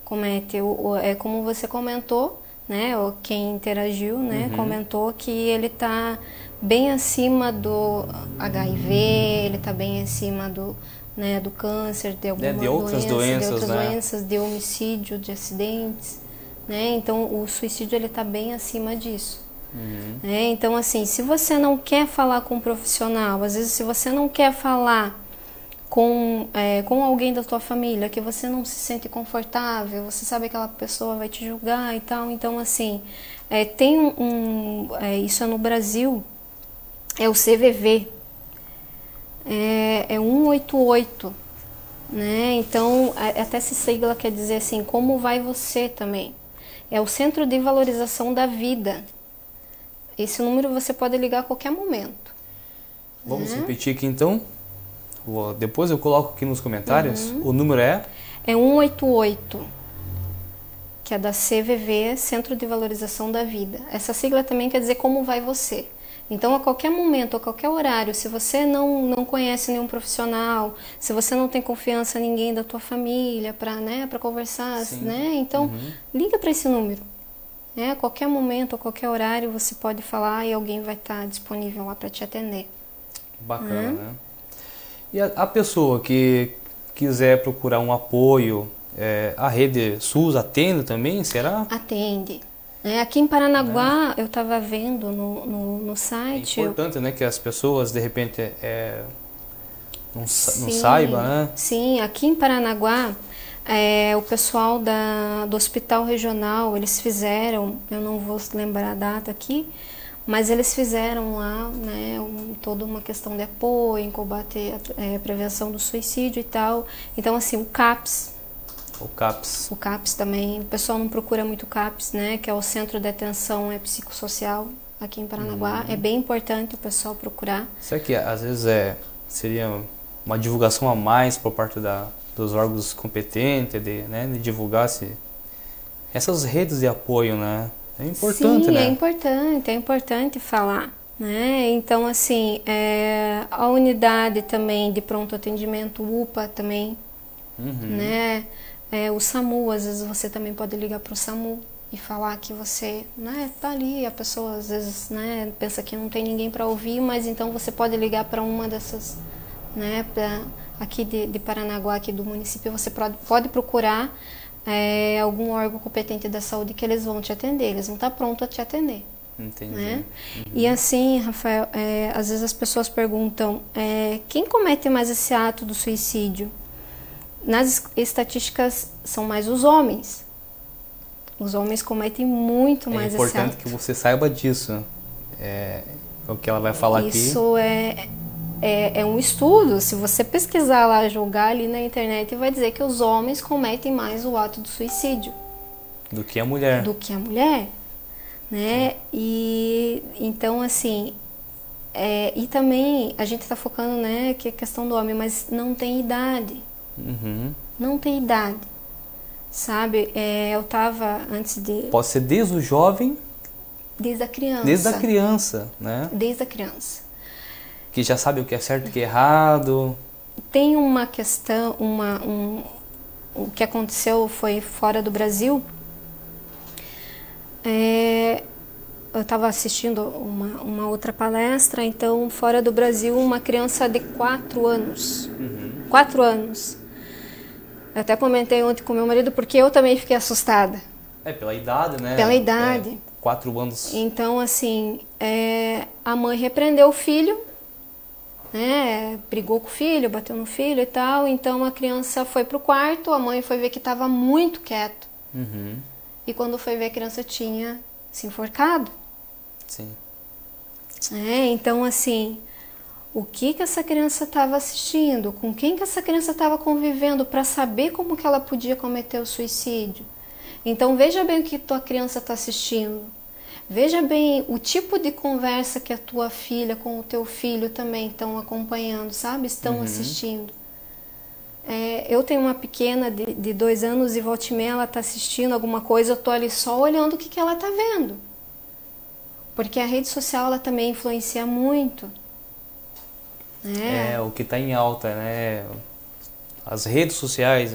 Comete. É como você comentou, né? Ou quem interagiu, né? Uhum. Comentou que ele está bem acima do HIV, ele está bem acima do, né, do câncer, de alguma é, de outras doença, doenças, de outras né? doenças, de homicídio, de acidentes, né? Então o suicídio ele está bem acima disso. Uhum. É, então, assim, se você não quer falar com um profissional, às vezes se você não quer falar com, é, com alguém da tua família, que você não se sente confortável, você sabe que aquela pessoa vai te julgar e tal, então, assim, é, tem um, um é, isso é no Brasil, é o CVV, é, é 188, né? Então, até essa sigla quer dizer assim, como vai você também? É o Centro de Valorização da Vida. Esse número você pode ligar a qualquer momento. Vamos né? repetir aqui então? Depois eu coloco aqui nos comentários. Uhum. O número é? É 188, que é da CVV, Centro de Valorização da Vida. Essa sigla também quer dizer como vai você. Então, a qualquer momento, a qualquer horário, se você não, não conhece nenhum profissional, se você não tem confiança em ninguém da tua família para né, conversar, né? Então, uhum. liga para esse número. Né? A qualquer momento, a qualquer horário, você pode falar e alguém vai estar disponível lá para te atender. Bacana, uhum. né? E a, a, pessoa que quiser procurar um apoio, é, a rede SUS atende também, será? Atende. É, aqui em Paranaguá, é. eu estava vendo no, no, no, site... É importante, eu... né, que as pessoas, de repente, é, não, sim, não saibam, né? Sim, aqui em Paranaguá, é, o pessoal da, do hospital regional, eles fizeram, eu não vou lembrar a data aqui, mas eles fizeram lá né, um, toda uma questão de apoio em combate à é, prevenção do suicídio e tal. Então, assim, o CAPS. O CAPS. O CAPS também. O pessoal não procura muito o CAPS, né? Que é o Centro de Atenção é, Psicossocial aqui em Paranaguá. Uhum. É bem importante o pessoal procurar. Será que às vezes é, seria uma divulgação a mais por parte da, dos órgãos competentes, de, né, de divulgar -se essas redes de apoio, né? É importante, Sim, né? é importante, é importante falar. Né? Então, assim, é, a unidade também de pronto atendimento, UPA também, uhum. né? É, o SAMU, às vezes você também pode ligar para o SAMU e falar que você, né, tá ali, a pessoa às vezes, né, pensa que não tem ninguém para ouvir, mas então você pode ligar para uma dessas, né, pra, aqui de, de Paranaguá, aqui do município, você pode, procurar é, algum órgão competente da saúde que eles vão te atender, eles vão estar prontos a te atender. Entendi. Né? Uhum. E assim, Rafael, é, às vezes as pessoas perguntam: é, quem comete mais esse ato do suicídio? Nas estatísticas, são mais os homens. Os homens cometem muito mais esse ato. É importante que você saiba disso. É, o que ela vai falar Isso aqui. Isso é, é, é, um estudo. Se você pesquisar lá, jogar ali na internet, vai dizer que os homens cometem mais o ato do suicídio do que a mulher. Do que a mulher, né? E então assim, é, e também a gente está focando, né, que é questão do homem, mas não tem idade. Uhum. Não tem idade, sabe? É, eu tava antes de. Pode ser desde o jovem. Desde a criança. Desde a criança, né? Desde a criança que já sabe o que é certo e o que é errado. Tem uma questão, uma, um, o que aconteceu foi fora do Brasil. É, eu estava assistindo uma, uma outra palestra, então fora do Brasil uma criança de 4 anos. Uhum. 4 anos. Eu até comentei ontem com meu marido porque eu também fiquei assustada. É, pela idade, né? Pela idade. É, quatro anos. Então, assim, é, a mãe repreendeu o filho né, brigou com o filho, bateu no filho e tal. Então a criança foi pro quarto, a mãe foi ver que estava muito quieto. Uhum. E quando foi ver, a criança tinha se enforcado. Sim. É, então assim, o que que essa criança estava assistindo, com quem que essa criança estava convivendo para saber como que ela podia cometer o suicídio. Então veja bem o que tua criança está assistindo. Veja bem o tipo de conversa que a tua filha com o teu filho também estão acompanhando, sabe? Estão uhum. assistindo. É, eu tenho uma pequena de, de, dois anos e volta e meia ela está assistindo alguma coisa, eu tô ali só olhando o que, que ela está vendo. Porque a rede social ela também influencia muito. É, é o que está em alta, né? As redes sociais,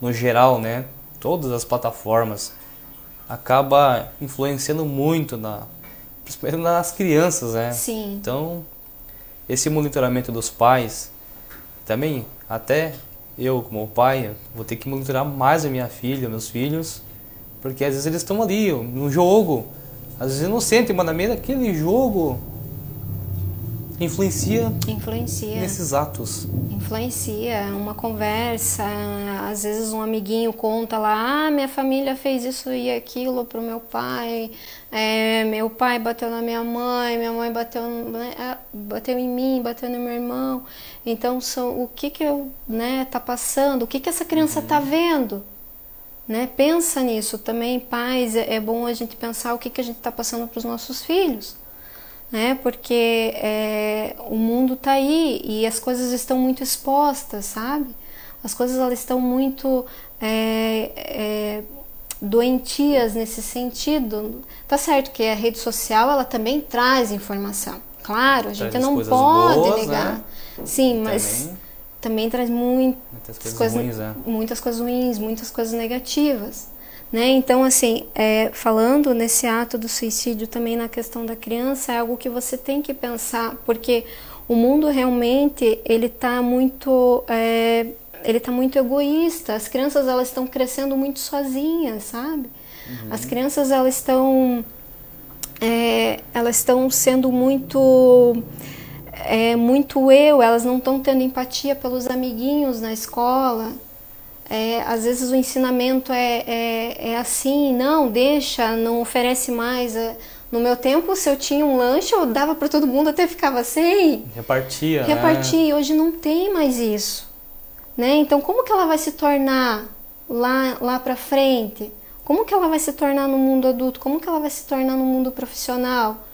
no geral, né? Todas as plataformas acaba influenciando muito na principalmente nas crianças, né? Sim. Então, esse monitoramento dos pais também até eu como pai vou ter que monitorar mais a minha filha, meus filhos, porque às vezes eles estão ali no jogo, às vezes inocente, mas na meio daquele jogo influencia influencia. nesses atos. Influencia. Uma conversa às vezes um amiguinho conta lá ah minha família fez isso e aquilo pro meu pai. É, meu pai bateu na minha mãe minha mãe bateu né, é, bateu em mim bateu no meu irmão. Então são o que que eu né tá passando? O que que essa criança tá uhum. tá vendo? Né? Pensa nisso. Também pais é, é bom a gente pensar o que que a gente tá passando para os nossos filhos né? Porque é, o mundo está aí e as coisas estão muito expostas, sabe? As coisas elas estão muito é, é, doentias nesse sentido. Tá certo que a rede social ela também traz informação. Claro, a gente traz não pode boas, negar. Né? Sim, mas também, também traz muito, muitas coisas, coisas ruins, né? muitas coisas ruins, muitas coisas negativas. Né? Então, assim, é, falando nesse ato do suicídio também na questão da criança, é algo que você tem que pensar, porque o mundo realmente ele está muito é, ele tá muito egoísta. As crianças elas estão crescendo muito sozinhas, sabe? Uhum. As crianças elas estão é, elas estão sendo muito é, muito eu, elas não estão tendo empatia pelos amiguinhos na escola, é, às vezes o ensinamento é, é, é, assim, não, deixa, não oferece mais. É, no meu tempo, se eu tinha um lanche, eu dava para todo mundo até ficava sem. Repartia. Né? Repartia. Né? Hoje não tem mais isso. Né? Então, como que ela vai se tornar lá, lá para frente? Como que ela vai se tornar no mundo adulto? Como que ela vai se tornar no mundo profissional?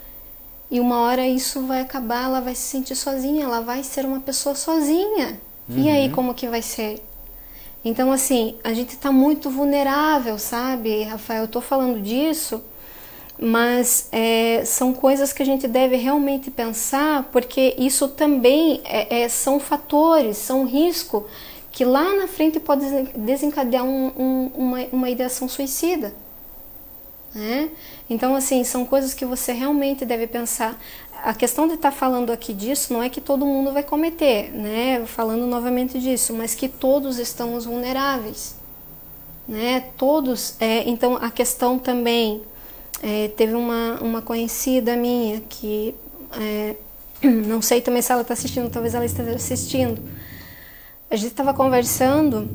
E uma hora isso vai acabar, ela vai se sentir sozinha, ela vai ser uma pessoa sozinha. Uhum. E aí, uhum. como que vai ser? Então, assim, a gente está muito vulnerável, sabe, Rafael? Eu estou falando disso, mas é, são coisas que a gente deve realmente pensar, porque isso também é, é, são fatores, são risco que lá na frente pode desencadear um, um, uma, uma ideação suicida. Né? Então, assim, são coisas que você realmente deve pensar a questão de estar tá falando aqui disso não é que todo mundo vai cometer, né? Falando novamente disso, mas que todos estamos vulneráveis, né? Todos. É, então a questão também é, teve uma, uma conhecida minha que é, não sei também se ela está assistindo, talvez ela esteja assistindo. A gente estava conversando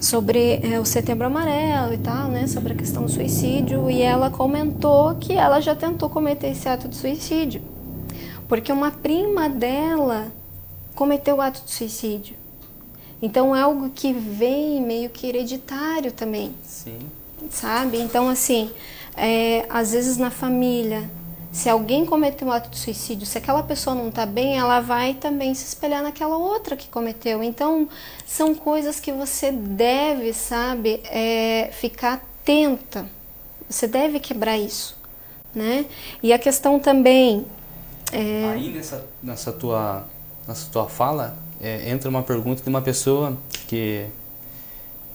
sobre é, o Setembro Amarelo e tal, né, sobre a questão do suicídio, e ela comentou que ela já tentou cometer esse ato de suicídio, porque uma prima dela cometeu o ato de suicídio. Então é algo que vem meio que hereditário também. Sim. Sabe? Então, assim, é, às vezes na família se alguém cometeu um ato de suicídio, se aquela pessoa não está bem, ela vai também se espelhar naquela outra que cometeu. Então, são coisas que você deve, sabe, é, ficar atenta. Você deve quebrar isso, né? E a questão também... É... Aí, nessa, nessa, tua, nessa tua fala, é, entra uma pergunta de uma pessoa que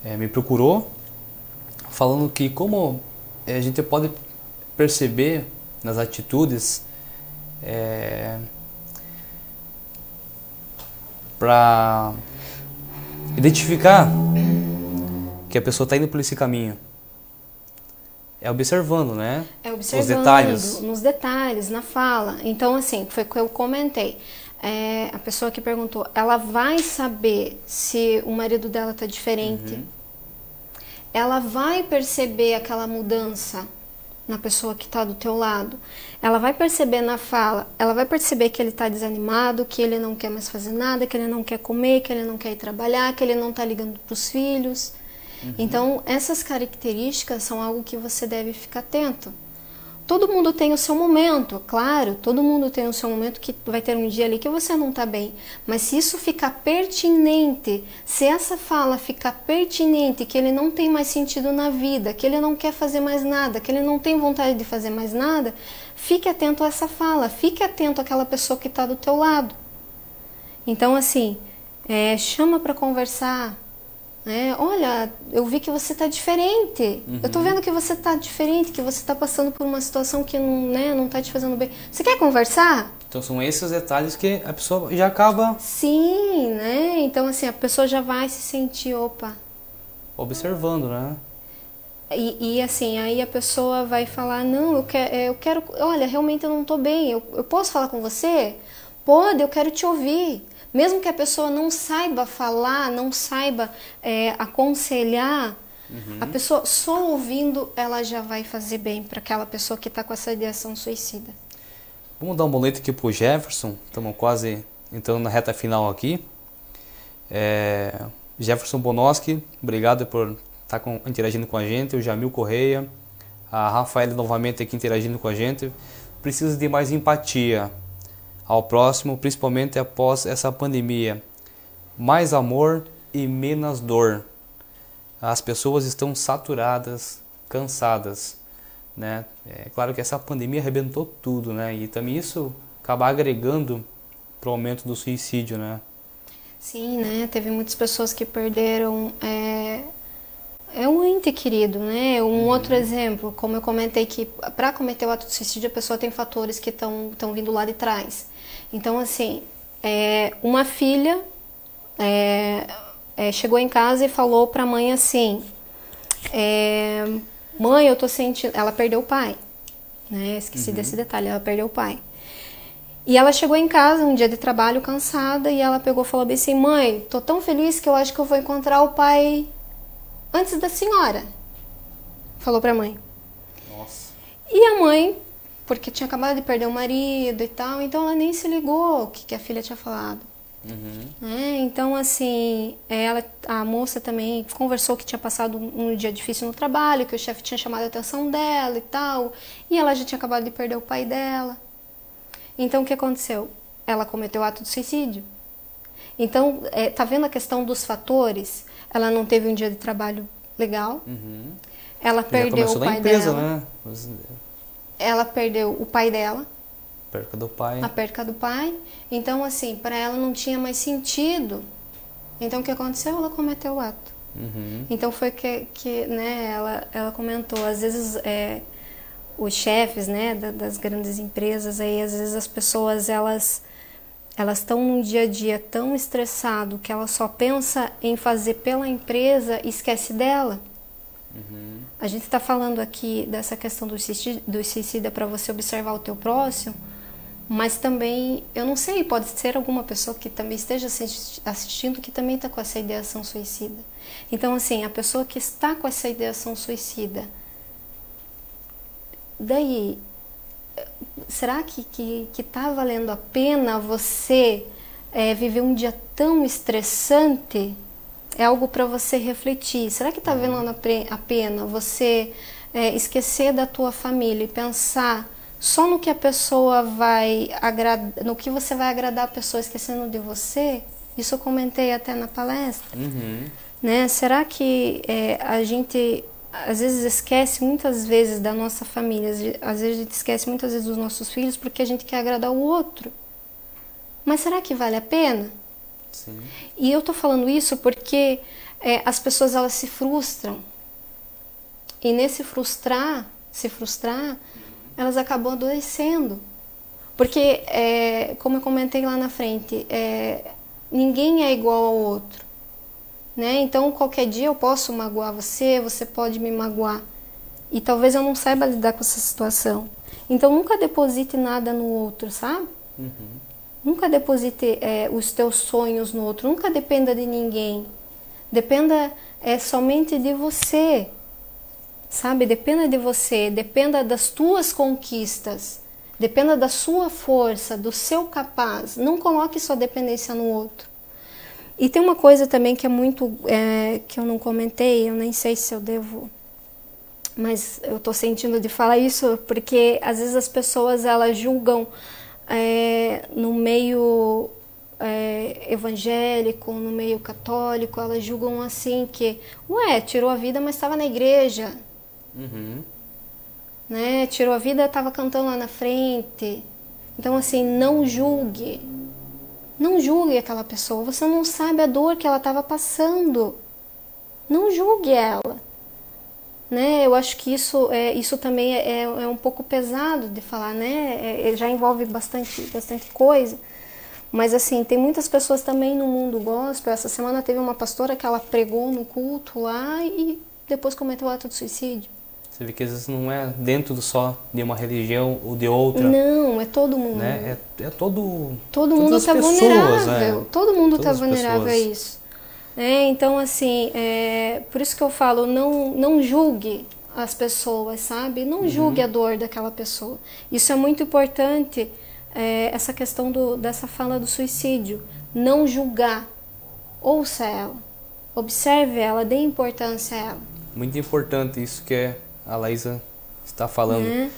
é, me procurou, falando que como é, a gente pode perceber nas atitudes é, para identificar que a pessoa está indo por esse caminho. É observando, né? É observando, Os detalhes. nos detalhes, na fala. Então, assim, foi o que eu comentei. É, a pessoa que perguntou, ela vai saber se o marido dela está diferente. Uhum. Ela vai perceber aquela mudança na pessoa que está do teu lado. Ela vai perceber na fala, ela vai perceber que ele está desanimado, que ele não quer mais fazer nada, que ele não quer comer, que ele não quer ir trabalhar, que ele não está ligando para os filhos. Uhum. Então, essas características são algo que você deve ficar atento. Todo mundo tem o seu momento, claro, todo mundo tem o seu momento que vai ter um dia ali que você não está bem. Mas se isso ficar pertinente, se essa fala ficar pertinente, que ele não tem mais sentido na vida, que ele não quer fazer mais nada, que ele não tem vontade de fazer mais nada, fique atento a essa fala, fique atento àquela pessoa que está do teu lado. Então, assim, é, chama para conversar, né? Olha, eu vi que você está diferente. Uhum. Eu estou vendo que você está diferente, que você está passando por uma situação que não né, não está te fazendo bem. Você quer conversar? Então são esses detalhes que a pessoa já acaba. Sim, né? Então assim a pessoa já vai se sentir opa. Observando, né? E, e, assim, aí a pessoa vai falar, não, eu quero, eu quero olha, realmente eu não estou bem, eu, eu posso falar com você? Pode, eu quero te ouvir. Mesmo que a pessoa não saiba falar, não saiba é, aconselhar, uhum. a pessoa só ouvindo ela já vai fazer bem para aquela pessoa que está com essa ideação suicida. Vamos dar um boleto aqui para o Jefferson, estamos quase entrando na reta final aqui. É, Jefferson Bonoski, obrigado por estar tá com, interagindo com a gente. O Jamil Correia, a Rafaela novamente aqui interagindo com a gente. Precisa de mais empatia ao próximo, principalmente após essa pandemia. Mais amor e menos dor. As pessoas estão saturadas, cansadas, né? É claro que essa pandemia arrebentou tudo, né? E também isso acaba agregando para o aumento do suicídio, né? Sim, né? Teve muitas pessoas que perderam é, é um ente querido, né? Um uhum. outro exemplo, como eu comentei que para cometer o ato de suicídio a pessoa tem fatores que estão vindo lá de trás. Então, assim, é, uma filha é, é, chegou em casa e falou para a mãe assim: é, Mãe, eu tô sentindo. Ela perdeu o pai. Né? Esqueci uhum. desse detalhe, ela perdeu o pai. E ela chegou em casa um dia de trabalho cansada e ela pegou e falou bem assim: Mãe, tô tão feliz que eu acho que eu vou encontrar o pai antes da senhora. Falou pra mãe. Nossa. E a mãe porque tinha acabado de perder o marido e tal, então ela nem se ligou o que, que a filha tinha falado. Uhum. É, então, assim, ela, a moça também conversou que tinha passado um dia difícil no trabalho, que o chefe tinha chamado a atenção dela e tal, e ela já tinha acabado de perder o pai dela. Então, o que aconteceu? Ela cometeu ato de suicídio. Então, é, tá vendo a questão dos fatores? Ela não teve um dia de trabalho legal, uhum. ela perdeu o pai empresa, dela. Né? Ela perdeu o pai dela. Perca do pai. A perca do pai. Então, assim, para ela não tinha mais sentido. Então, o que aconteceu? Ela cometeu o ato. Uhum. Então, foi que, que né, ela, ela comentou. Às vezes, é, os chefes né, das grandes empresas, aí, às vezes as pessoas, elas elas estão num dia a dia tão estressado que ela só pensa em fazer pela empresa e esquece dela. Uhum. A gente está falando aqui dessa questão do suicídio, do suicídio para você observar o teu próximo, mas também, eu não sei, pode ser alguma pessoa que também esteja assistindo que também está com essa ideação suicida. Então, assim, a pessoa que está com essa ideação suicida, daí, será que que está valendo a pena você é, viver um dia tão estressante é algo para você refletir. Será que está valendo a pena você é, esquecer da tua família e pensar só no que a pessoa vai agradar, no que você vai agradar a pessoa esquecendo de você? Isso eu comentei até na palestra. Uhum. Né? Será que é, a gente às vezes esquece muitas vezes da nossa família, às vezes a gente esquece muitas vezes dos nossos filhos porque a gente quer agradar o outro. Mas será que vale a pena? Sim. E eu tô falando isso porque é, as pessoas elas se frustram. E nesse frustrar, se frustrar, elas acabam adoecendo. Porque, é, como eu comentei lá na frente, é, ninguém é igual ao outro. Né? Então, qualquer dia eu posso magoar você, você pode me magoar. E talvez eu não saiba lidar com essa situação. Então, nunca deposite nada no outro, sabe? Uhum. Nunca deposite é, os teus sonhos no outro, nunca dependa de ninguém. Dependa é, somente de você. sabe? Dependa de você, dependa das tuas conquistas, dependa da sua força, do seu capaz. Não coloque sua dependência no outro. E tem uma coisa também que é muito é, que eu não comentei, eu nem sei se eu devo, mas eu tô sentindo de falar isso porque às vezes as pessoas elas julgam é, no meio é, evangélico, no meio católico, elas julgam assim que, ué, tirou a vida, mas estava na igreja. Uhum. Né? Tirou a vida, estava cantando lá na frente. Então, assim, não julgue. Não julgue aquela pessoa. Você não sabe a dor que ela estava passando. Não julgue ela. Né? Eu acho que isso, é, isso também é, é, é um pouco pesado de falar, né? É, é, já envolve bastante, bastante coisa. Mas assim, tem muitas pessoas também no mundo gospel. Essa semana teve uma pastora que ela pregou no culto lá e depois cometeu o ato de suicídio. Você vê que às vezes não é dentro só de uma religião ou de outra. Não, é todo mundo. Né? É, é todo. Todo mundo está vulnerável. Né? Todo mundo está vulnerável pessoas. a isso. É, então, assim, é, por isso que eu falo, não, não julgue as pessoas, sabe? Não uhum. julgue a dor daquela pessoa. Isso é muito importante, é, essa questão do, dessa fala do suicídio. Não julgar. Ouça ela. Observe ela, dê importância a ela. Muito importante isso que é a Laísa está falando. Uhum.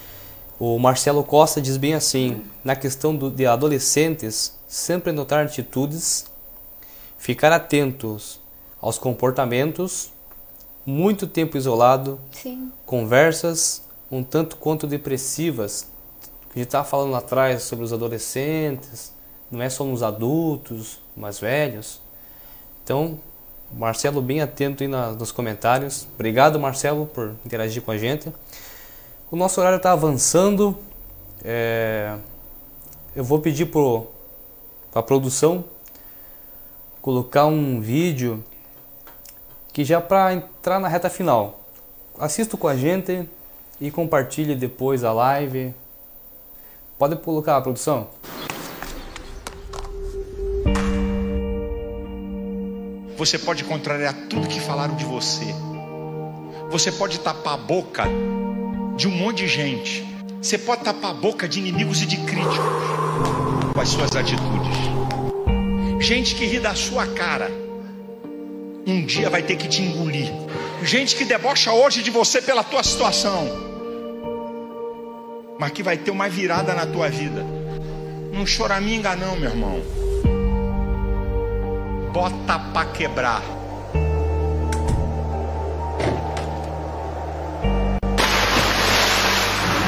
O Marcelo Costa diz bem assim: na questão do, de adolescentes, sempre notar atitudes, ficar atentos aos comportamentos, muito tempo isolado, Sim. conversas um tanto quanto depressivas. A gente estava falando lá atrás sobre os adolescentes, não é só nos adultos, mais velhos. Então, Marcelo bem atento aí na, nos comentários. Obrigado, Marcelo, por interagir com a gente. O nosso horário está avançando. É, eu vou pedir para a produção colocar um vídeo que já para entrar na reta final. Assista com a gente e compartilhe depois a live. Pode colocar a produção? Você pode contrariar tudo que falaram de você. Você pode tapar a boca de um monte de gente. Você pode tapar a boca de inimigos e de críticos com as suas atitudes. Gente que ri da sua cara, um dia vai ter que te engolir. Gente que debocha hoje de você pela tua situação, mas que vai ter uma virada na tua vida. Não choraminga não, meu irmão bota para quebrar.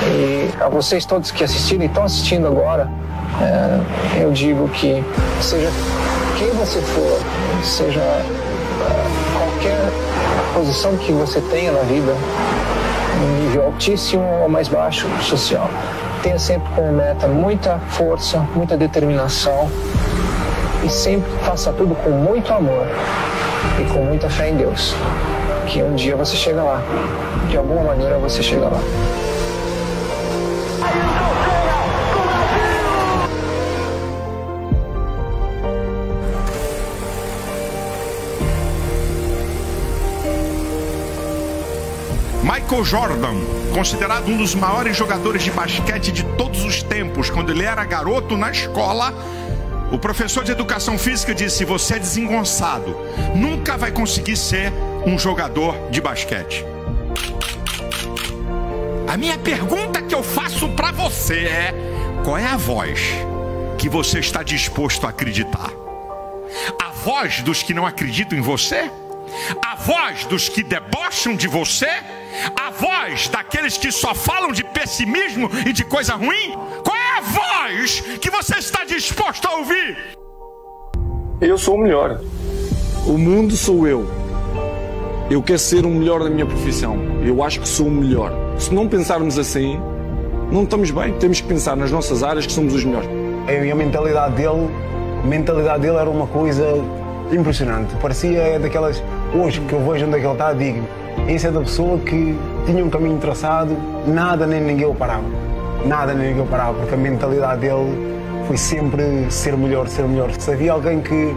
E a vocês todos que assistiram e estão assistindo agora, é, eu digo que seja quem você for, seja é, qualquer posição que você tenha na vida, um nível altíssimo ou mais baixo social, tenha sempre como meta muita força, muita determinação e sempre faça tudo com muito amor e com muita fé em Deus. Que um dia você chega lá. De alguma maneira você chega lá. Michael Jordan, considerado um dos maiores jogadores de basquete de todos os tempos, quando ele era garoto na escola, o professor de educação física disse: Você é desengonçado, nunca vai conseguir ser um jogador de basquete. A minha pergunta que eu faço para você é: qual é a voz que você está disposto a acreditar? A voz dos que não acreditam em você? A voz dos que debocham de você? A voz daqueles que só falam de pessimismo e de coisa ruim? Qual é a voz que você está disposto a ouvir? Eu sou o melhor. O mundo sou eu. Eu quero ser o melhor da minha profissão. Eu acho que sou o melhor. Se não pensarmos assim, não estamos bem. Temos que pensar nas nossas áreas que somos os melhores. E a mentalidade dele, a mentalidade dele era uma coisa impressionante. Parecia daquelas hoje que eu vejo onde é que ele está, digo, esse é da pessoa que tinha um caminho traçado, nada nem ninguém o parava. Nada nem ninguém o parava, porque a mentalidade dele foi sempre ser melhor, ser melhor. Se havia alguém que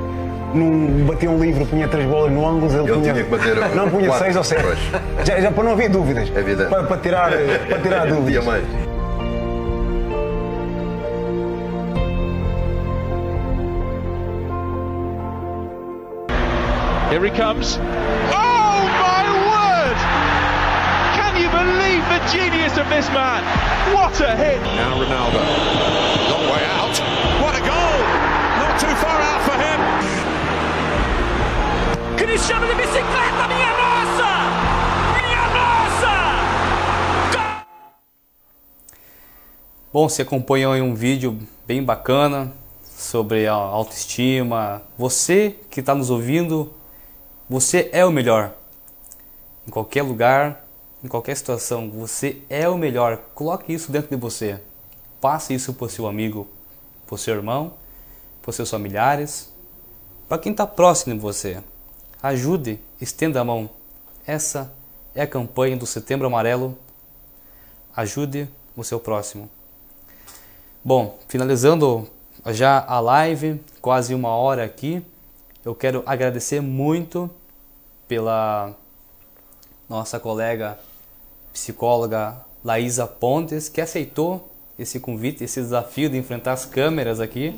não batia um livro, punha três bolas no ângulo, ele Eu punha. tinha que bater não, punha quatro, seis ou sete. Já, já para não haver dúvidas. É evidente. Para, para tirar, para tirar dia dúvidas. mais. Here he comes. The genius of this man? What a hit! Now Ronaldo. Long way out. What a goal! Not too far out for him. Cristiano de bicicleta, minha nossa! Minha nossa! Bom, você acompanhou aí um vídeo bem bacana sobre a autoestima. Você que está nos ouvindo, você é o melhor. Em qualquer lugar, em qualquer situação, você é o melhor. Coloque isso dentro de você. Passe isso para o seu amigo, para o seu irmão, para os seus familiares, para quem está próximo de você. Ajude, estenda a mão. Essa é a campanha do Setembro Amarelo. Ajude o seu próximo. Bom, finalizando já a live, quase uma hora aqui, eu quero agradecer muito pela nossa colega psicóloga Laísa Pontes, que aceitou esse convite, esse desafio de enfrentar as câmeras aqui,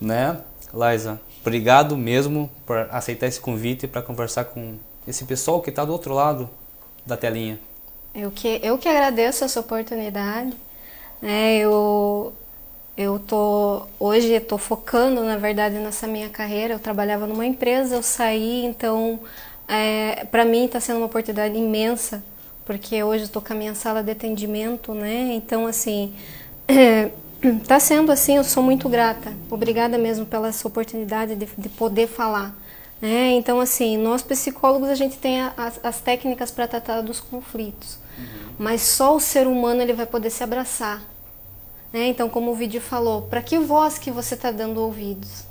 né? Laísa, obrigado mesmo por aceitar esse convite para conversar com esse pessoal que está do outro lado da telinha. Eu que, eu que agradeço essa oportunidade. né? eu eu tô hoje estou focando na verdade nessa minha carreira. Eu trabalhava numa empresa, eu saí, então é, para mim está sendo uma oportunidade imensa porque hoje estou com a minha sala de atendimento, né? Então assim Tá sendo assim, eu sou muito grata. Obrigada mesmo pela essa oportunidade de, de poder falar. Né? Então, assim, nós psicólogos a gente tem as, as técnicas para tratar dos conflitos, mas só o ser humano ele vai poder se abraçar. Né? Então, como o vídeo falou, para que voz que você está dando ouvidos?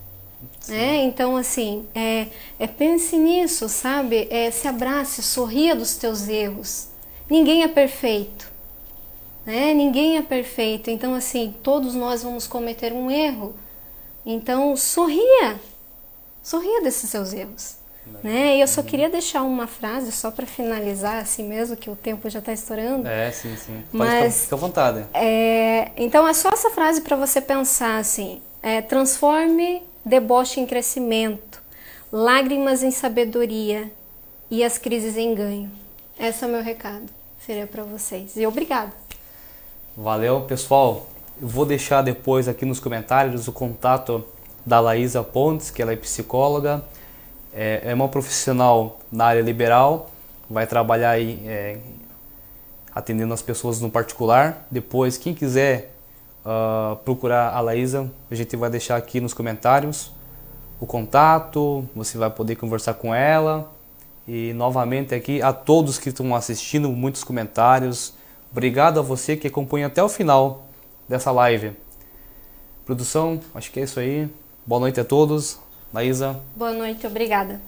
Né? Então, assim, é, é, pense nisso, sabe? É, se abrace, sorria dos teus erros. Ninguém é perfeito né? Ninguém é perfeito, então assim, todos nós vamos cometer um erro. Então, sorria. Sorria desses seus erros, né? E eu só queria deixar uma frase só para finalizar assim mesmo, que o tempo já está estourando. É, sim, sim. Pode Mas- ficar, fica à vontade. É, então é só essa frase para você pensar assim: é, transforme deboche em crescimento, lágrimas em sabedoria e as crises em ganho. Esse é o meu recado. Seria para vocês. E obrigada. Valeu, pessoal. Eu vou deixar depois aqui nos comentários o contato da Laísa Pontes, que ela é psicóloga, é, é uma profissional na área liberal, vai trabalhar aí é, atendendo as pessoas no particular. Depois, quem quiser ah, procurar a Laísa, a gente vai deixar aqui nos comentários o contato, você vai poder conversar com ela. E novamente aqui a todos que estão assistindo, muitos comentários. Obrigado a você que acompanha até o final dessa live. Produção, acho que é isso aí. Boa noite a todos. Laísa, Boa noite, obrigada.